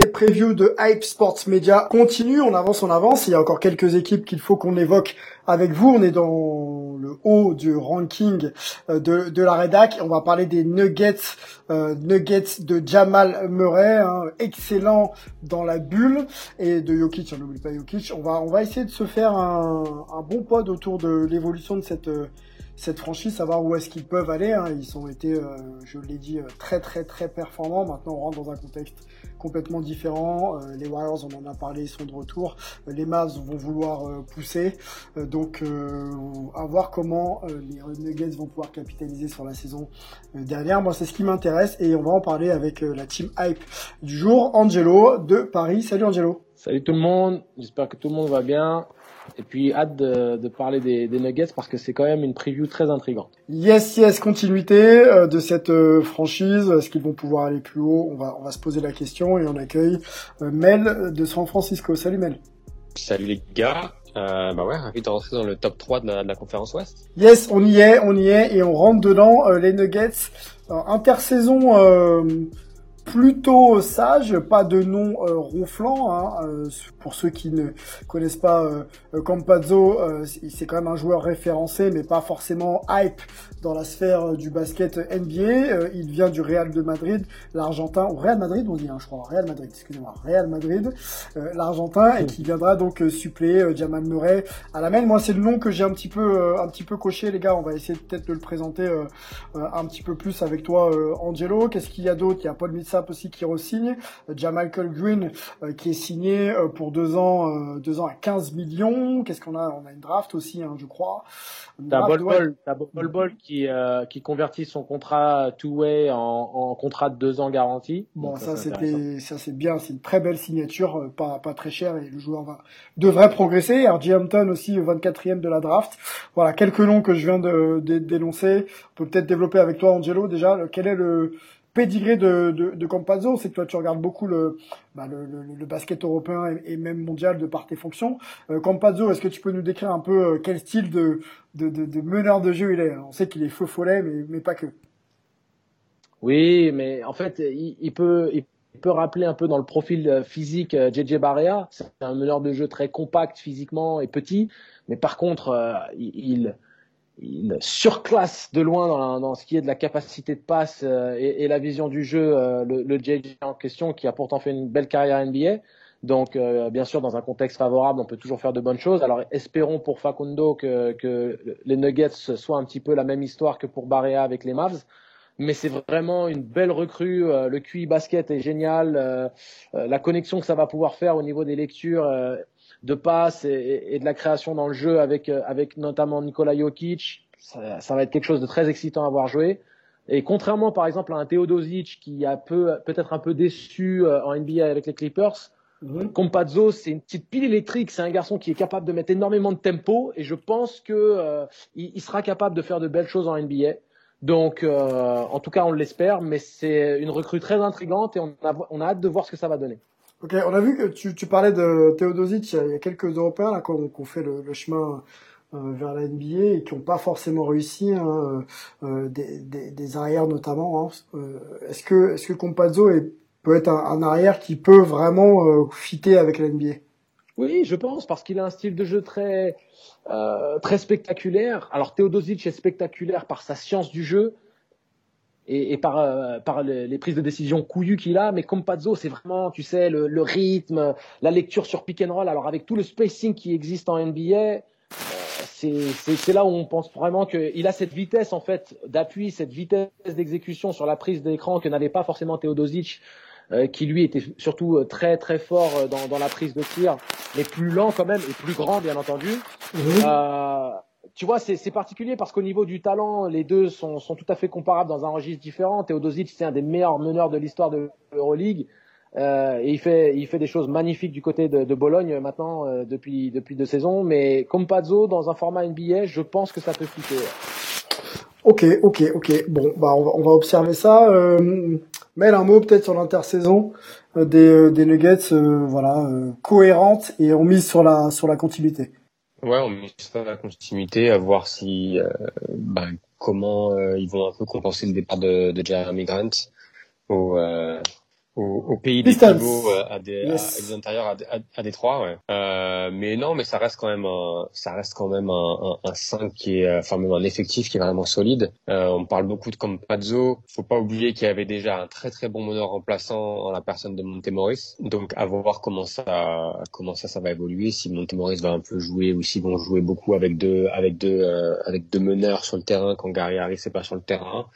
Les previews de Hype Sports Media continuent, on avance, on avance. Il y a encore quelques équipes qu'il faut qu'on évoque avec vous. On est dans le haut du ranking euh, de, de la rédac. On va parler des Nuggets, euh, Nuggets de Jamal Murray, hein, excellent dans la bulle, et de Jokic, on n'oublie pas Jokic. On va, on va essayer de se faire un, un bon pod autour de l'évolution de cette cette franchise, savoir où est-ce qu'ils peuvent aller. Hein. Ils ont été, euh, je l'ai dit, euh, très très très performants. Maintenant, on rentre dans un contexte complètement différent. Euh, les Warriors, on en a parlé, ils sont de retour. Euh, les Mavs vont vouloir euh, pousser. Euh, donc, à voir comment les Nuggets vont pouvoir capitaliser sur la saison dernière. Moi, c'est ce qui m'intéresse et on va en parler avec la team Hype du jour, Angelo de Paris. Salut Angelo. Salut tout le monde, j'espère que tout le monde va bien. Et puis hâte de, de parler des, des Nuggets parce que c'est quand même une preview très intrigante. Yes, yes, continuité euh, de cette euh, franchise. Est-ce qu'ils vont pouvoir aller plus haut? On va, on va se poser la question et on accueille euh, Mel de San Francisco. Salut Mel. Salut les gars. Euh, bah ouais, ravi de rentrer dans le top 3 de la, de la conférence Ouest. Yes, on y est, on y est et on rentre dedans. Euh, les Nuggets, euh, intersaison euh, plutôt sage, pas de nom euh, ronflant. Hein, euh, pour ceux qui ne connaissent pas euh, Campazzo, euh, c'est quand même un joueur référencé, mais pas forcément hype dans la sphère du basket NBA. Euh, il vient du Real de Madrid, l'Argentin, ou Real Madrid, on dit, hein, je crois, Real Madrid, excusez-moi, Real Madrid, euh, l'Argentin, et qui viendra donc suppléer euh, Jamal Murray à la main. Moi, c'est le nom que j'ai un petit peu, euh, un petit peu coché, les gars. On va essayer peut-être de le présenter euh, euh, un petit peu plus avec toi, euh, Angelo. Qu'est-ce qu'il y a d'autre? Il y a Paul Millsap aussi qui re-signe, Jamalcol Green euh, qui est signé euh, pour deux ans, euh, deux ans à 15 millions. Qu'est-ce qu'on a? On a une draft aussi, hein, je crois. T'as draft, Bol ouais. Bol, t'as Bol Bol qui, euh, qui convertit son contrat two-way en, en contrat de deux ans garanti. Bon, Donc ça c'était, ça c'est bien, c'est une très belle signature, pas pas très cher et le joueur va devrait progresser. RJ Hampton aussi, 24e de la draft. Voilà quelques noms que je viens de, de- d'énoncer. On peut peut-être développer avec toi, Angelo, déjà. quel est le pédigré de, de, de Campazzo C'est que toi tu regardes beaucoup le, bah, basket européen et, même mondial de par tes fonctions. Euh, Campazzo, est-ce que tu peux nous décrire un peu euh, quel style de, meneur de jeu il est? On sait qu'il est feu follet, mais, pas que. Oui, mais en fait, il, peut, il peut rappeler un peu dans le profil euh, physique euh, JJ Barea. C'est un meneur de jeu très compact physiquement et petit, mais par contre, il, il surclasse de loin dans, dans ce qui est de la capacité de passe euh, et, et la vision du jeu euh, le, le JJ en question, qui a pourtant fait une belle carrière NBA. Donc, euh, bien sûr, dans un contexte favorable, on peut toujours faire de bonnes choses. Alors, espérons pour Facundo que, que les Nuggets soient un petit peu la même histoire que pour Barea avec les Mavs mais c'est vraiment une belle recrue. Euh, le QI basket est génial. Euh, euh, la connexion que ça va pouvoir faire au niveau des lectures de passes et, et de la création dans le jeu avec, euh, avec notamment Nikola Jokic, ça, ça va être quelque chose de très excitant à voir jouer. Et contrairement par exemple à un Teodosic qui a peu, peut-être un peu déçu euh, en NBA avec les Clippers, Compazzo, c'est une petite pile électrique. C'est un garçon qui est capable de mettre énormément de tempo et je pense que euh, il, il sera capable de faire de belles choses en NBA. Donc, euh, en tout cas, on l'espère, mais c'est une recrue très intrigante et on a, on a hâte de voir ce que ça va donner. Ok, on a vu que tu, tu parlais de Teodosic, il y a- quelques Européens là qui ont, fait le, le chemin euh, vers la NBA et qui n'ont pas forcément réussi, hein, euh, des, des, des arrières notamment. Hein. Euh, est-ce que est-ce que Compazzo est, peut être un, un arrière qui peut vraiment euh, fitter avec la NBA Oui, je pense, parce qu'il a un style de jeu très, euh, très spectaculaire. Alors, Teodosic est spectaculaire par sa science du jeu et, et par, euh, par les, les prises de décision couillues qu'il a, mais Compazzo, c'est vraiment, tu sais, le, le rythme, la lecture sur pick and roll. Alors, avec tout le spacing qui existe en NBA, euh, c'est là où on pense vraiment qu'il a cette vitesse en fait d'appui, cette vitesse d'exécution sur la prise d'écran que n'avait pas forcément Teodosic, euh, qui lui était surtout euh, très très fort euh, dans, dans, la prise de tir, mais plus lent quand même et plus grand bien entendu. Euh, tu vois, c'est particulier parce qu'au niveau du talent, les deux sont, sont, tout à fait comparables dans un registre différent. Teodosic, c'est un des meilleurs meneurs de l'histoire de l'Euroleague. Euh, et il fait, il fait des choses magnifiques du côté de, de Bologne maintenant euh, depuis depuis deux saisons. Mais comme Pazzo dans un format NBA, je pense que ça peut fitter. Ok, ok, ok. Bon, bah on va, on va observer ça. Euh, Mel, un mot peut-être sur l'intersaison euh, des, euh, des Nuggets, voilà, cohérente et on mise sur la sur la continuité. Ouais, on mise sur la continuité, à voir si, bah, comment ils vont un peu compenser le départ de, de Jeremy Grant au, au, au pays des pivots euh, à des, yes. à, des intérieurs à, à, à Détroit, ouais. Euh, mais non, mais ça reste quand même un, ça reste quand même un, un, un 5 qui est, enfin même un effectif qui est vraiment solide. Euh, on parle beaucoup de Campazzo. Faut pas oublier qu'il y avait déjà un très très bon meneur remplaçant en la personne de Montemoris. Donc à voir comment ça, comment ça, ça va évoluer. Si Montemoris va un peu jouer ou s'ils vont jouer beaucoup avec deux, avec deux, euh, avec deux meneurs sur le terrain quand Gary Harris n'est pas sur le terrain.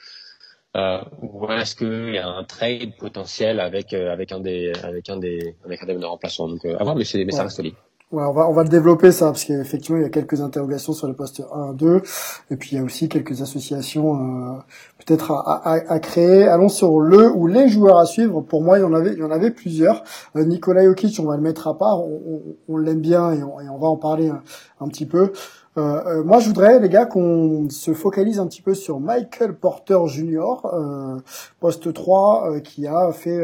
Euh, ou est-ce qu'il y a un trade potentiel avec euh, avec un des avec un des avec un des remplaçants donc euh, à voir mais c'est mais ça reste solide Ouais, on va, on va le développer ça, parce qu'effectivement, il y a quelques interrogations sur le poste 1 2, et puis il y a aussi quelques associations euh, peut-être à, à, à, créer. Allons sur le ou les joueurs à suivre. Pour moi, il y en avait, il y en avait plusieurs. Euh, Nikola Jokic, on va le mettre à part, on, on, on l'aime bien et on, et on, va en parler un, un petit peu. Euh, euh, moi, je voudrais, les gars, qu'on se focalise un petit peu sur Michael Porter Jr., euh, poste 3, qui a fait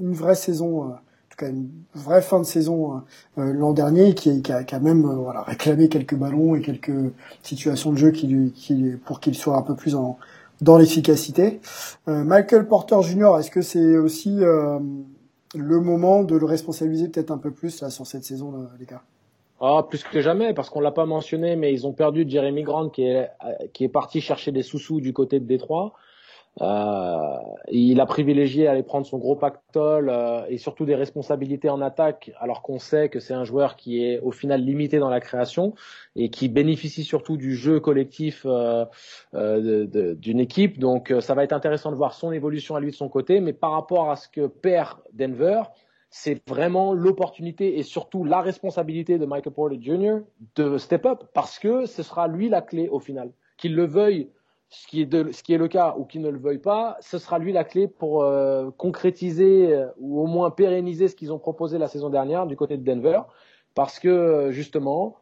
une vraie saison une vraie fin de saison euh, l'an dernier, qui, qui, a, qui, a, même euh, voilà réclamé quelques ballons et quelques situations de jeu qui, qui pour qu'il soit un peu plus en, dans l'efficacité. Euh, Michael Porter Jr. Est-ce que c'est aussi le moment de le responsabiliser peut-être un peu plus là sur cette saison, les gars? Ah, plus que jamais, parce qu'on l'a pas mentionné, mais ils ont perdu Jeremy Grant qui est, qui est parti chercher des sous-sous du côté de Détroit. Euh, il a privilégié aller prendre son gros pactole euh, et surtout des responsabilités en attaque, alors qu'on sait que c'est un joueur qui est au final limité dans la création et qui bénéficie surtout du jeu collectif euh, euh d'une équipe. Donc ça va être intéressant de voir son évolution à lui de son côté, mais par rapport à ce que perd Denver, c'est vraiment l'opportunité et surtout la responsabilité de Michael Porter Jr. de step up parce que ce sera lui la clé au final. Qu'il le veuille ce qui est, de, ce qui est le cas ou qui ne le veuille pas, ce sera lui la clé pour euh, concrétiser euh, ou au moins pérenniser ce qu'ils ont proposé la saison dernière du côté de Denver. Parce que euh, justement,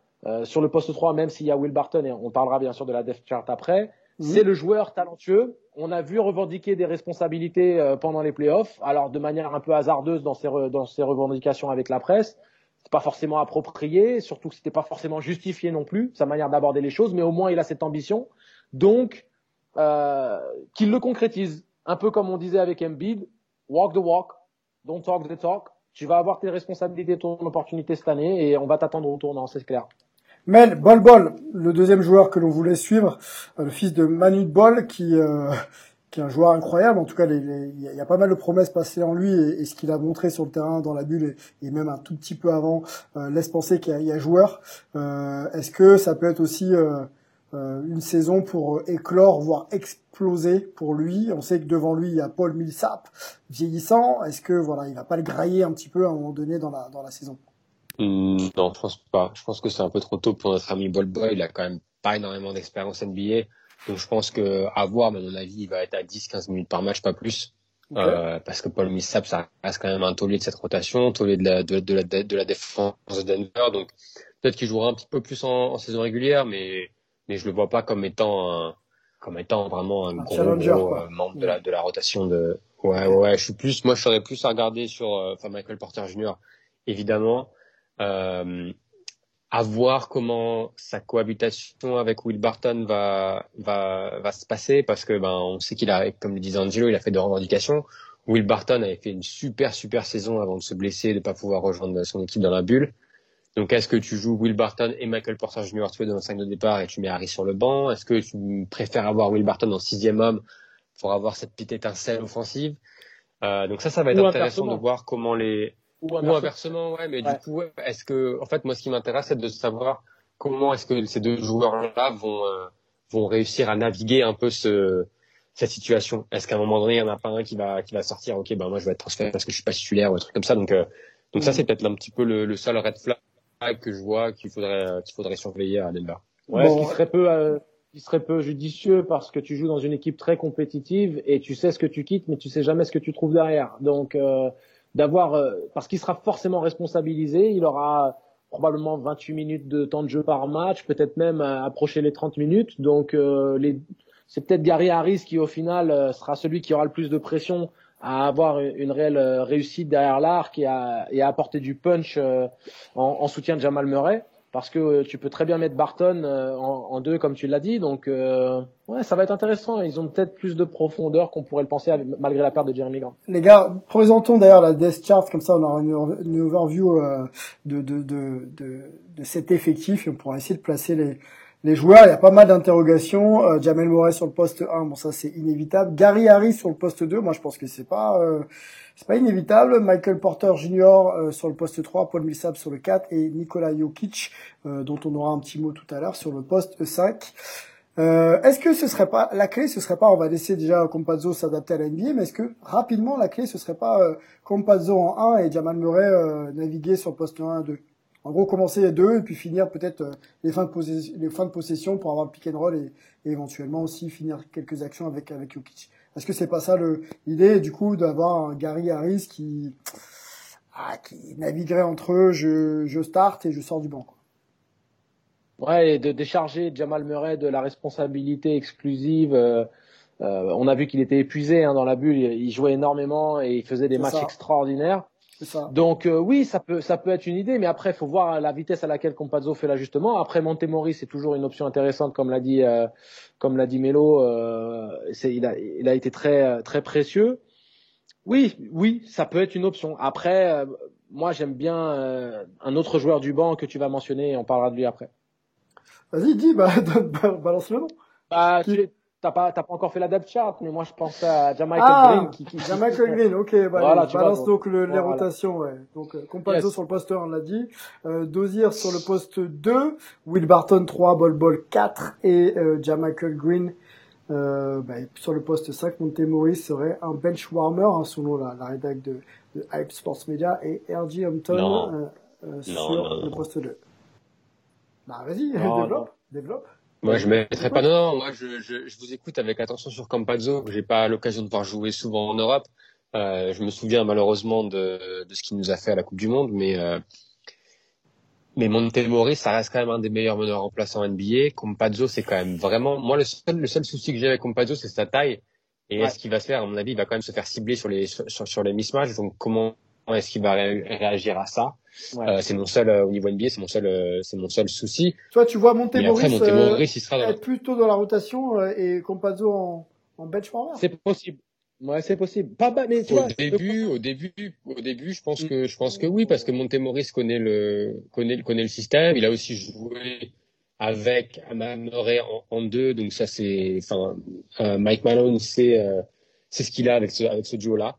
sur le poste 3, même s'il y a Will Barton, et on parlera bien sûr de la depth chart après, mhm. c'est le joueur talentueux. On a vu revendiquer des responsabilités pendant les playoffs, alors de manière un peu hasardeuse dans ses, dans ses revendications avec la presse. C'est pas forcément approprié, surtout que c'était pas forcément justifié non plus, sa manière d'aborder les choses, mais au moins il a cette ambition. Donc, euh, qu'il le concrétise. Un peu comme on disait avec Embiid, walk the walk, don't talk the talk. Tu vas avoir tes responsabilités, ton opportunité cette année et on va t'attendre au tournant, c'est clair. Mel, Bol Bol, le deuxième joueur que l'on voulait suivre, euh, le fils de Manu Bol, qui, euh, qui est un joueur incroyable. En tout cas, il y a pas mal de promesses passées en lui et, ce qu'il a montré sur le terrain, dans la bulle et, même un tout petit peu avant, euh, laisse penser qu'il y, a joueur. Est-ce que ça peut être aussi une saison pour éclore, voire exploser pour lui? On sait que devant lui, il y a Paul Millsap vieillissant. Est-ce que voilà, il va pas le grailler un petit peu à un moment donné dans la, dans la saison? Hmm, Non, je pense pas. Je pense que c'est un peu trop tôt pour notre ami Ball Boy. Il a quand même pas énormément d'expérience NBA. Donc je pense que à voir, mais à mon avis, il va être à 10-15 minutes par match, pas plus. Euh, parce que Paul Millsap, ça reste quand même un taulier de cette rotation, taulier de la, de, de la, de la défense de Denver. Donc peut-être qu'il jouera un petit peu plus en, en saison régulière, mais mais je le vois pas comme étant un, comme étant vraiment un, gros, euh, membre de la de la rotation de ouais ouais je suis plus moi je serais plus à regarder sur euh, enfin Michael Porter Jr évidemment euh, à voir comment sa cohabitation avec Will Barton va va va se passer parce que ben on sait qu'il a comme le disait Angelo il a fait de revendications. Will Barton avait fait une super super saison avant de se blesser et de pas pouvoir rejoindre son équipe dans la bulle. Donc, est-ce que tu joues Will Barton et Michael Porter Jr. tous dans le 5 de départ et tu mets Harry sur le banc? Est-ce que tu préfères avoir Will Barton en sixième homme pour avoir cette petite étincelle offensive? Euh, Donc ça, ça va être intéressant de voir comment les... Ou inversement, ouais, mais du coup, est-ce que... En fait, moi, ce qui m'intéresse, c'est de savoir comment est-ce que ces deux joueurs-là vont vont réussir à naviguer un peu ce cette situation Est-ce qu'à un moment donné, il y en a pas un qui va qui va sortir Ok, ben moi je vais être transféré parce que je suis pas titulaire ou un truc comme ça. Donc donc ça c'est peut-être un petit peu le, le seul red flag que je vois qu'il faudrait qu'il faudrait surveiller à Denver. Ouais, ce qui serait peu euh, qui serait peu judicieux parce que tu joues dans une équipe très compétitive et tu sais ce que tu quittes mais tu sais jamais ce que tu trouves derrière. Donc euh, d'avoir euh, parce qu'il sera forcément responsabilisé, il aura probablement 28 minutes de temps de jeu par match, peut-être même approcher les 30 minutes. Donc les c'est peut-être Gary Harris qui au final sera celui qui aura le plus de pression à avoir une réelle réussite derrière l'arc et à, et à apporter du punch en, en soutien de Jamal Murray parce que euh, tu peux très bien mettre Barton euh, en, deux comme tu l'as dit. Donc euh, ouais ça va être intéressant. Ils ont peut-être plus de profondeur qu'on pourrait le penser malgré la perte de Jeremy Grant. Les gars présentons d'ailleurs la death chart. Comme ça on aura une, overview de, de, de, de, de cet effectif. Et on pourra essayer de placer les les joueurs, il y a pas mal d'interrogations. Jamel Moret sur le poste 1, bon ça c'est inévitable. Gary Harris sur le poste 2, moi je pense que c'est pas c'est pas inévitable. Michael Porter Jr. Euh, sur le poste 3, Paul Millsap sur le 4 et Nikola Jokic, euh, dont on aura un petit mot tout à l'heure, sur le poste 5. Euh, est-ce que ce serait pas la clé Ce serait pas, on va laisser déjà Compazzo s'adapter à la NBA, mais est-ce que rapidement la clé ce serait pas euh, Compazzo en 1 et Jamal Murray naviguer sur le poste 1 et 2 En gros, commencer les deux et puis finir peut-être les fins de possession, les fins de possession pour avoir le pick and roll et, et éventuellement aussi finir quelques actions avec avec Jokic. Est-ce que c'est pas ça l'idée du coup d'avoir un Gary Harris qui ah, qui naviguerait entre eux, je, je start et je sors du banc. Quoi. Ouais, et de décharger Jamal Murray de la responsabilité exclusive. Euh, euh, on a vu qu'il était épuisé hein, dans la bulle, il, jouait énormément et il faisait des matchs extraordinaires. Donc euh, oui, ça peut ça peut être une idée, mais après il faut voir la vitesse à laquelle Compazzo fait l'ajustement. Après Montemori, c'est toujours une option intéressante, comme l'a dit euh, comme l'a dit Melo. Euh, il a il a été très très précieux. Oui, oui, ça peut être une option. Après, euh, moi j'aime bien un autre joueur du banc que tu vas mentionner, et on parlera de lui après. Vas-y, dis, bah, balance le nom. Bah, T'as pas, t'as pas encore fait la depth chart, mais moi je pense à Jamaica ah, Green qui, qui, Jamaica Green, ok, bah, voilà, balance donc le, les rotations, ouais. Donc, euh, Compazzo sur le poste 1, on l'a dit. Euh, Dozier sur le poste 2, Will Barton 3, Bol Bol 4 et euh, Jamaica Green euh, bah, sur le poste 5, Montemori serait un bench warmer, hein, selon la, la rédac de, de Hype Sports Media et R.G. Hampton euh, euh, sur le poste 2. Bah vas-y, développe, développe. Moi, je mettrais pas. Non, non, moi, je, je, je, vous écoute avec attention sur Campazzo, j'ai pas l'occasion de voir jouer souvent en Europe. Euh, je me souviens malheureusement de, de ce qu'il nous a fait à la Coupe du Monde, mais euh, mais Montemori, ça reste quand même un des meilleurs meneurs remplaçants NBA. Campazzo, c'est quand même vraiment. Moi, le seul, le seul souci que j'ai avec Campazzo, c'est sa taille. Et est-ce qu'il va se faire, à mon avis, il va quand même se faire cibler sur les sur, sur les mismatchs. Donc, comment est-ce qu'il va réagir à ça euh, C'est mon seul euh, au niveau NBA, c'est mon seul, euh, c'est mon seul souci. Toi, tu vois Montemoris, Montemoris il sera être plutôt dans la rotation et Compazzo en, en bench C'est possible. Ouais, c'est possible. Pas mais tu au début, au début, au début, je pense que je pense que oui, parce que Montemoris connaît le connaît connaît le système. Il a aussi joué avec Murray en, en deux, donc ça c'est, enfin, Mike Malone, c'est c'est ce qu'il a avec ce avec ce duo là.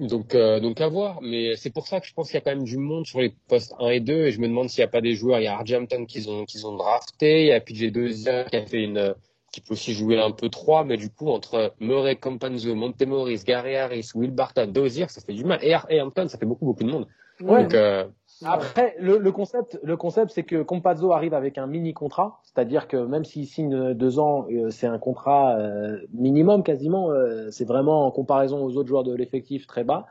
Donc, euh, donc à voir. Mais c'est pour ça que je pense qu'il y a quand même du monde sur les postes 1 et 2. Et je me demande s'il n'y a pas des joueurs. Il y a Arjampton qu'ils ont, qu'ils ont drafté. Il y a PJ Dozier qui a fait une, qui peut aussi jouer un peu 3. Mais du coup, entre Murray, Campanzo, Montemoris, Gary Harris, Will Barton, Dozier, ça fait du mal. Et, et Hampton, ça fait beaucoup, beaucoup de monde. Ouais. Donc, euh, après, le, le, concept, le concept, c'est que Compazzo arrive avec un mini contrat, c'est-à-dire que même s'il signe deux ans, euh, c'est un contrat euh, minimum quasiment. Euh, c'est vraiment en comparaison aux autres joueurs de l'effectif très bas.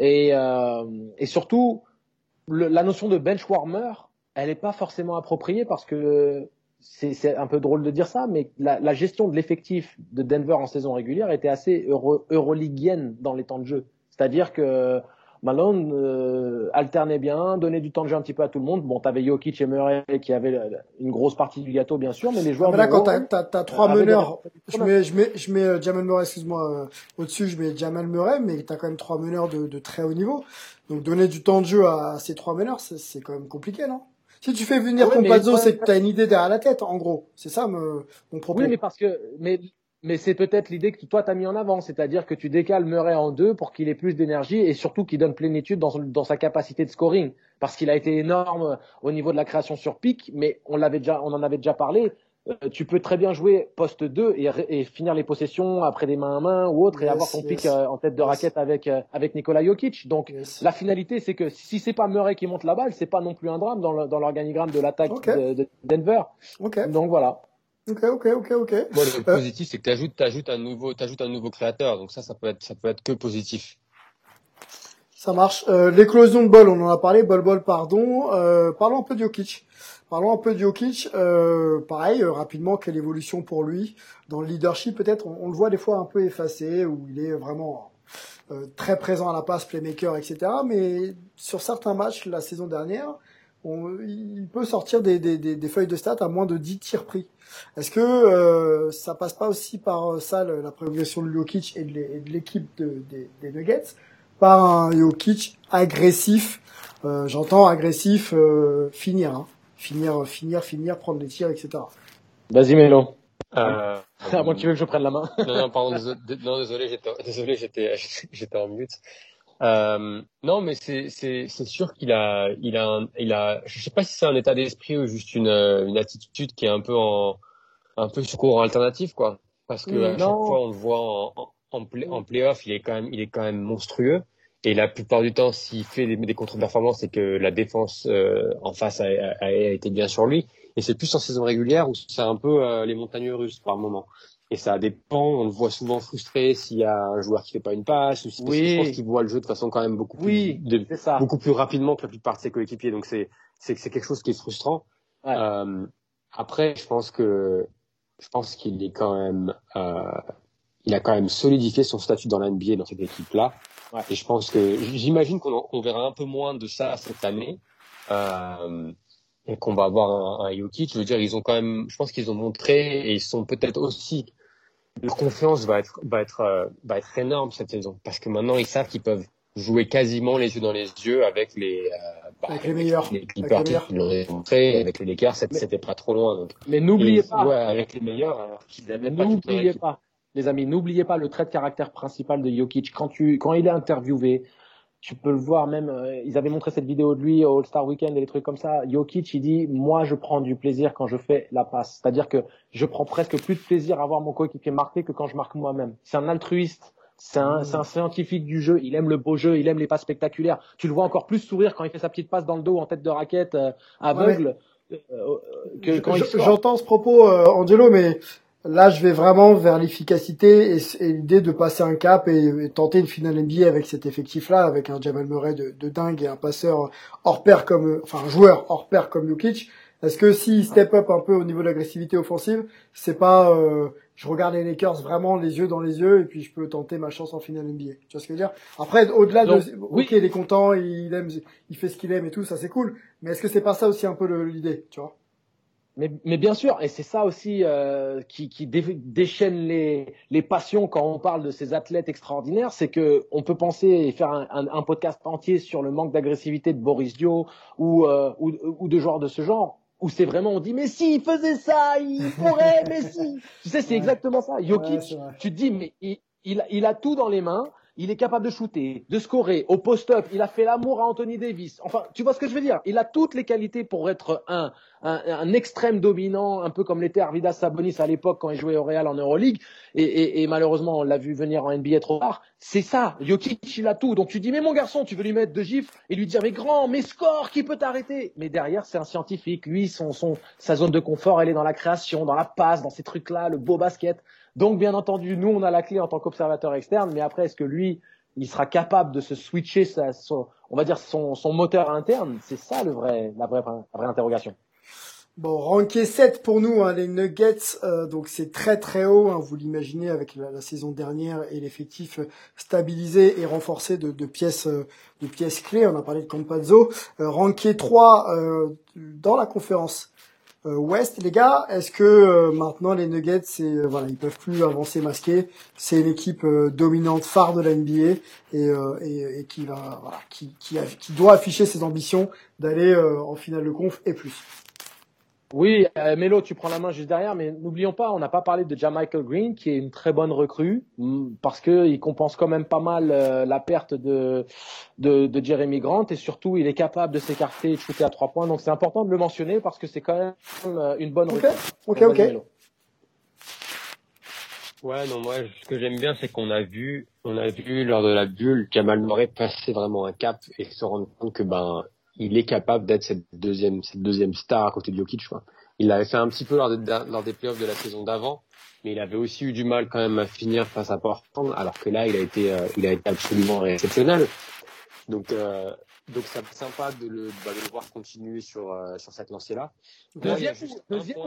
Et, et surtout, la notion de bench warmer, elle n'est pas forcément appropriée parce que c'est un peu drôle de dire ça, mais la, la gestion de l'effectif de Denver en saison régulière était assez euro, euroliguienne dans les temps de jeu. C'est-à-dire que Malone euh, alternait bien, donnait du temps de jeu un petit peu à tout le monde. Bon, t'avais Jokic et Murray qui avaient une grosse partie du gâteau, bien sûr, mais les joueurs. Mais là, quand t'as as, trois meneurs, je mets je mets je mets euh, Jamal Murray, excuse-moi, euh, au-dessus, je mets Jamal Murray, mais t'as quand même trois meneurs de, de, très haut niveau. Donc donner du temps de jeu à, ces trois meneurs, c'est quand même compliqué, non? Si tu fais venir ton Compazzo, c'est que t'as une idée derrière la tête, en gros. C'est ça mon propos. Oui, mais parce que mais mais c'est peut-être l'idée que toi t'as mis en avant, c'est-à-dire que tu décales Murray en deux pour qu'il ait plus d'énergie et surtout qu'il donne plénitude dans, dans sa capacité de scoring, parce qu'il a été énorme au niveau de la création sur pic, mais on l'avait déjà, on en avait déjà parlé. Euh, tu peux très bien jouer poste 2 et, et, finir les possessions après des mains à main ou autre et avoir ton pic euh, en tête de raquette avec euh, avec Nikola Jokic. Donc la finalité c'est que si c'est pas Murray qui monte la balle, c'est pas non plus un drame dans l'organigramme de l'attaque de, de, Denver. Donc voilà. Ok, ok, ok, ok. Bon, le euh, positif, c'est que tu ajoutes, ajoutes, un nouveau, ajoutes un nouveau créateur. Donc ça, ça peut être, ça peut être que positif. Ça marche. Euh, L'éclosion de Ball, on en a parlé. Ball, Ball, pardon. Euh, parlons un peu de Jokic. Parlons un peu de Jokic. Euh, pareil, euh, rapidement, quelle évolution pour lui dans le leadership? Peut-être, on, on, le voit des fois un peu effacé, où il est vraiment euh, très présent à la passe, playmaker, etc. Mais sur certains matchs la saison dernière, on, il peut sortir des, des, des, des, feuilles de stats à moins de 10 tirs pris. Est-ce que euh, ça passe pas aussi par euh, ça la progression de Jokic et de l'équipe de, des, Nuggets par un Jokic agressif? Euh, J'entends agressif euh, finir, hein. finir, finir, finir, prendre des tirs, etc. Vas-y Mélo. Euh, à moins que tu veux que je prenne la main. non, non, pardon, désolé, j'étais, désolé, j'étais, j'étais en mute. Euh, non, mais c'est sûr qu'il a il a un, il a je sais pas si c'est un état d'esprit ou juste une une attitude qui est un peu en un peu sur courant alternatif quoi. Parce que à chaque fois on le voit en en, play, en playoff, il est quand même il est quand même monstrueux. Et la plupart du temps, s'il fait des, des contre-performances, c'est que la défense euh, en face a, a, a, été bien sur lui. Et c'est plus en saison régulière où c'est un peu euh, les montagnes russes par moment et ça dépend. On le voit souvent frustré s'il y a un joueur qui fait pas une passe ou si oui. je pense qu'il voit le jeu de façon quand même beaucoup plus oui, beaucoup plus rapidement que la plupart de ses coéquipiers. Donc c'est c'est quelque chose qui est frustrant. Ouais. Euh, après, je pense que je pense qu'il est quand même euh, il a quand même solidifié son statut dans l'NBA dans cette équipe-là. Ouais. Et je pense que j'imagine qu'on on verra un peu moins de ça cette année. Euh, et qu'on va avoir un, un Jokic, je veux dire, ils ont quand même, je pense qu'ils ont montré et ils sont peut-être aussi leur confiance va être va être euh, va être énorme cette saison. Parce que maintenant ils savent qu'ils peuvent jouer quasiment les yeux dans les yeux avec les euh, bah, avec les meilleurs. les Clippers qui l'ont montré avec les Lakers c'était pas trop loin donc. Mais n'oubliez pas ouais, avec les meilleurs n'oubliez pas, pas les amis n'oubliez pas le trait de caractère principal de Jokic. Quand tu quand il est interviewé tu peux le voir même, euh, ils avaient montré cette vidéo de lui au All-Star Weekend et des trucs comme ça. Jokic, il dit, moi, je prends du plaisir quand je fais la passe. C'est-à-dire que je prends presque plus de plaisir à voir mon coéquipier marqué que quand je marque moi-même. C'est un altruiste. C'est un, un, scientifique du jeu. Il aime le beau jeu. Il aime les passes spectaculaires. Tu le vois encore plus sourire quand il fait sa petite passe dans le dos en tête de raquette euh, aveugle. Ouais, euh, quand J'entends ce propos, Angelo, mais Là, je vais vraiment vers l'efficacité et, l'idée de passer un cap et, tenter une finale NBA avec cet effectif-là, avec un Jamal Murray de, de, dingue et un passeur hors pair comme, enfin un joueur hors pair comme Jokic. Est-ce que s'il step up un peu au niveau de l'agressivité offensive, c'est pas, euh, je regarde les Lakers vraiment les yeux dans les yeux et puis je peux tenter ma chance en finale NBA. Tu vois ce que je veux dire? Après, au-delà de, oui. ok, il est content, il aime, il fait ce qu'il aime et tout, ça c'est cool. Mais est-ce que c'est pas ça aussi un peu l'idée, tu vois? Mais, mais, bien sûr, et c'est ça aussi euh, qui, qui déchaîne les, les, passions quand on parle de ces athlètes extraordinaires, c'est que on peut penser et faire un, un, un, podcast entier sur le manque d'agressivité de Boris Dio ou, euh, ou, ou, de joueurs de ce genre, où c'est vraiment on dit mais si il faisait ça, il pourrait, mais si. Tu sais, c'est exactement ça. Jokic, tu te dis mais il, il, il a tout dans les mains il est capable de shooter, de scorer, au post-up, il a fait l'amour à Anthony Davis. Enfin, tu vois ce que je veux dire? Il a toutes les qualités pour être un, un, un extrême dominant, un peu comme l'était Arvidas Sabonis à l'époque quand il jouait au Real en Euroleague. Et, et, et malheureusement, on l'a vu venir en NBA trop tard. C'est ça, Jokic, il a tout. Donc tu dis, mais mon garçon, tu veux lui mettre deux gifs et lui dire, mais grand, mais score, qui peut t'arrêter? Mais derrière, c'est un scientifique. Lui, son, son, sa zone de confort, elle est dans la création, dans la passe, dans ces trucs-là, le beau basket. Donc, bien entendu, nous, on a la clé en tant qu'observateur externe, mais après, est-ce que lui, il sera capable de se switcher, sa, son, on va dire, son, son moteur interne? C'est ça le vrai, la, vraie, la vraie interrogation. Bon, ranké 7 pour nous, hein, les Nuggets, euh, donc c'est très très haut, hein, vous l'imaginez avec la, saison dernière et l'effectif stabilisé et renforcé de, de pièces euh, de pièces clés. On a parlé de Campazzo, euh, ranké 3 euh, dans la conférence Ouest, les gars, est-ce que euh, maintenant les Nuggets, c'est euh, voilà, ils peuvent plus avancer masqués. C'est une équipe dominante phare de la NBA et, qui va voilà, qui, qui, doit afficher ses ambitions d'aller en finale de conf et plus. Oui, euh, Melo, tu prends la main juste derrière, mais n'oublions pas, on n'a pas parlé de Jamichael Green, qui est une très bonne recrue, mm, parce que il compense quand même pas mal euh, la perte de, de, de Jeremy Grant, et surtout, il est capable de s'écarter et de shooter à trois points. Donc c'est important de le mentionner parce que c'est quand même euh, une bonne recrue. ok, ok. Melo. Ouais, non, moi, ce que j'aime bien, c'est qu'on a vu, on a vu lors de la bulle, Jamal Murray passer vraiment un cap et se rendre compte que ben, il est capable d'être cette deuxième, cette deuxième star à côté de Jokic, quoi. Il l'avait fait un petit peu lors, de- lors des playoffs de la saison d'avant, mais il avait aussi eu du mal quand même à finir face à Portland, alors que là, il a été, euh, il a été absolument exceptionnel. Donc, euh, donc c'est sympa de le, bah, de le voir continuer sur, euh, sur cette lancée-là. Deuxième deuxième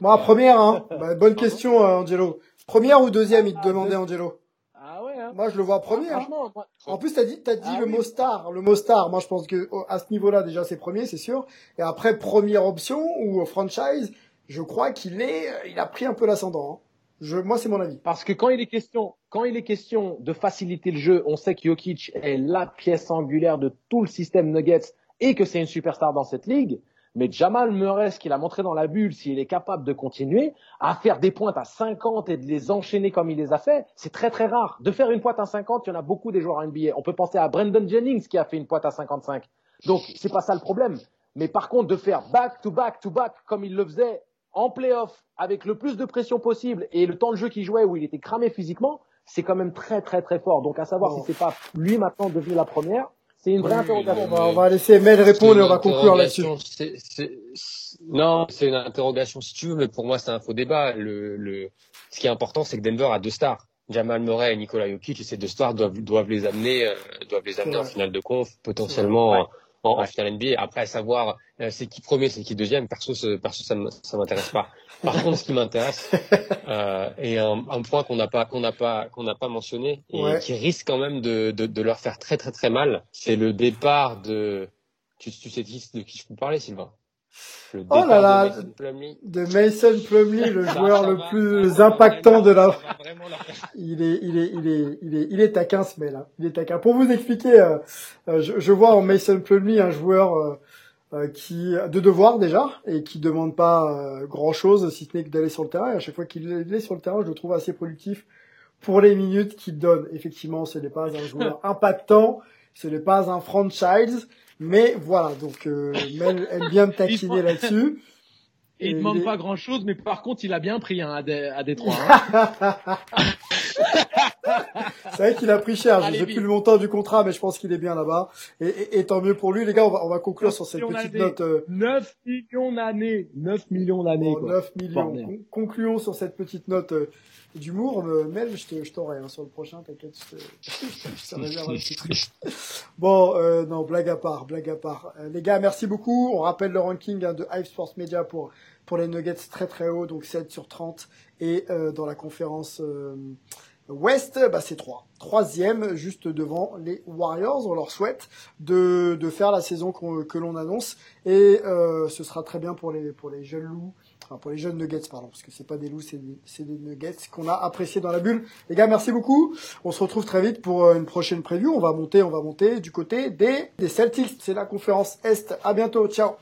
Moi, première, hein. Bah, bonne question, euh, Angelo. Première ou deuxième, il te demandait, Angelo? Ah ouais, hein. Moi, je le vois premier, hein. Moi- En plus, t'as dit, t'as dit Ah le oui. mot star. Le mot star, moi, je pense que oh, à ce niveau-là, déjà, c'est premier, c'est sûr. Et après, première option ou franchise, je crois qu'il est, euh, il a pris un peu l'ascendant. hein. Je, moi, c'est mon avis. Parce que quand il est question, quand il est question de faciliter le jeu, on sait que Jokic est la pièce angulaire de tout le système Nuggets et que c'est une superstar dans cette ligue. Mais Jamal Murray, ce qu'il a montré dans la bulle, s'il est capable de continuer à faire des pointes à 50 et de les enchaîner comme il les a fait, c'est très très rare. De faire une pointe à 50, il y en a beaucoup des joueurs NBA. On peut penser à Brandon Jennings qui a fait une pointe à 55. Donc c'est pas ça le problème. Mais par contre, de faire back to back to back comme il le faisait en playoff avec le plus de pression possible et le temps de jeu qu'il jouait où il était cramé physiquement, c'est quand même très très très fort. Donc à savoir Bon. si c'est pas lui maintenant devenu la première, c'est une vraie Oui, interrogation. On va, on va laisser Mel répondre et on va conclure là-dessus. Non, c'est une interrogation si tu veux, mais pour moi c'est un faux débat. Le, le... Ce qui est important, c'est que Denver a deux stars. Jamal Murray et Nikola Jokic, et ces deux stars doivent, doivent les amener, euh, doivent les amener en finale de conf, potentiellement en, en, en finale NBA. Après, à savoir euh, c'est qui premier, c'est qui deuxième, perso, ce- perso ça, ça m'intéresse pas. Par contre, ce qui m'intéresse, euh, et un, un point qu'on n'a pas, qu'on n'a pas, qu'on n'a pas mentionné, et Ouais. qui risque quand même de, de, de leur faire très très très mal, c'est le départ de tu, tu sais de qui je peux parler, Sylvain? Le Oh là là, de Mason Plumlee. De Mason Plumlee, le Ça- joueur ça le va- plus va impactant de la, Il est, il est, il est, il est, il est taquin ce mec là. Il est taquin. Pour vous expliquer, euh, euh, je, je vois en Mason Plumlee un joueur euh, euh, qui de devoir déjà et qui demande pas grand chose si ce n'est que d'aller sur le terrain. Et à chaque fois qu'il est sur le terrain, je le trouve assez productif pour les minutes qu'il donne. Effectivement, ce n'est pas un joueur impactant, ce n'est pas un franchise, mais voilà. Donc, euh, Mel aime bien me taquiner là-dessus. Et il Et demande pas grand chose, mais par contre, il a bien pris hein, à, Dé- à Détroit. hein. C'est vrai qu'il a pris cher. Vite. plus le montant du contrat, mais je pense qu'il est bien là-bas. Et, et- et tant mieux pour lui, les gars. On va, on va conclure sur cette petite note. euh, 9 millions d'années. 9 millions d'années. quoi. 9 millions. Con- concluons sur cette petite note euh, d'humour. Euh, Mel, je t'aurai hein, sur le prochain, t'inquiète. Je te. Bon, euh, non, blague à part, blague à part. Euh, les gars, merci beaucoup. On rappelle le ranking hein, de Hive Sports Media pour, pour les Nuggets très très haut, donc 7 sur 30. Et euh, dans la conférence euh, Ouest, bah, c'est 3. Troisième, juste devant les Warriors. On leur souhaite de, faire la saison que l'on annonce. Et euh, ce sera très bien pour les, jeunes loups, enfin pour les jeunes Nuggets, pardon, parce que c'est pas des loups, c'est des, Nuggets qu'on a apprécié dans la bulle. Les gars, merci beaucoup. On se retrouve très vite pour euh, une prochaine preview. On va monter, on va monter du côté des, Celtics. C'est la conférence Est. À bientôt. Ciao.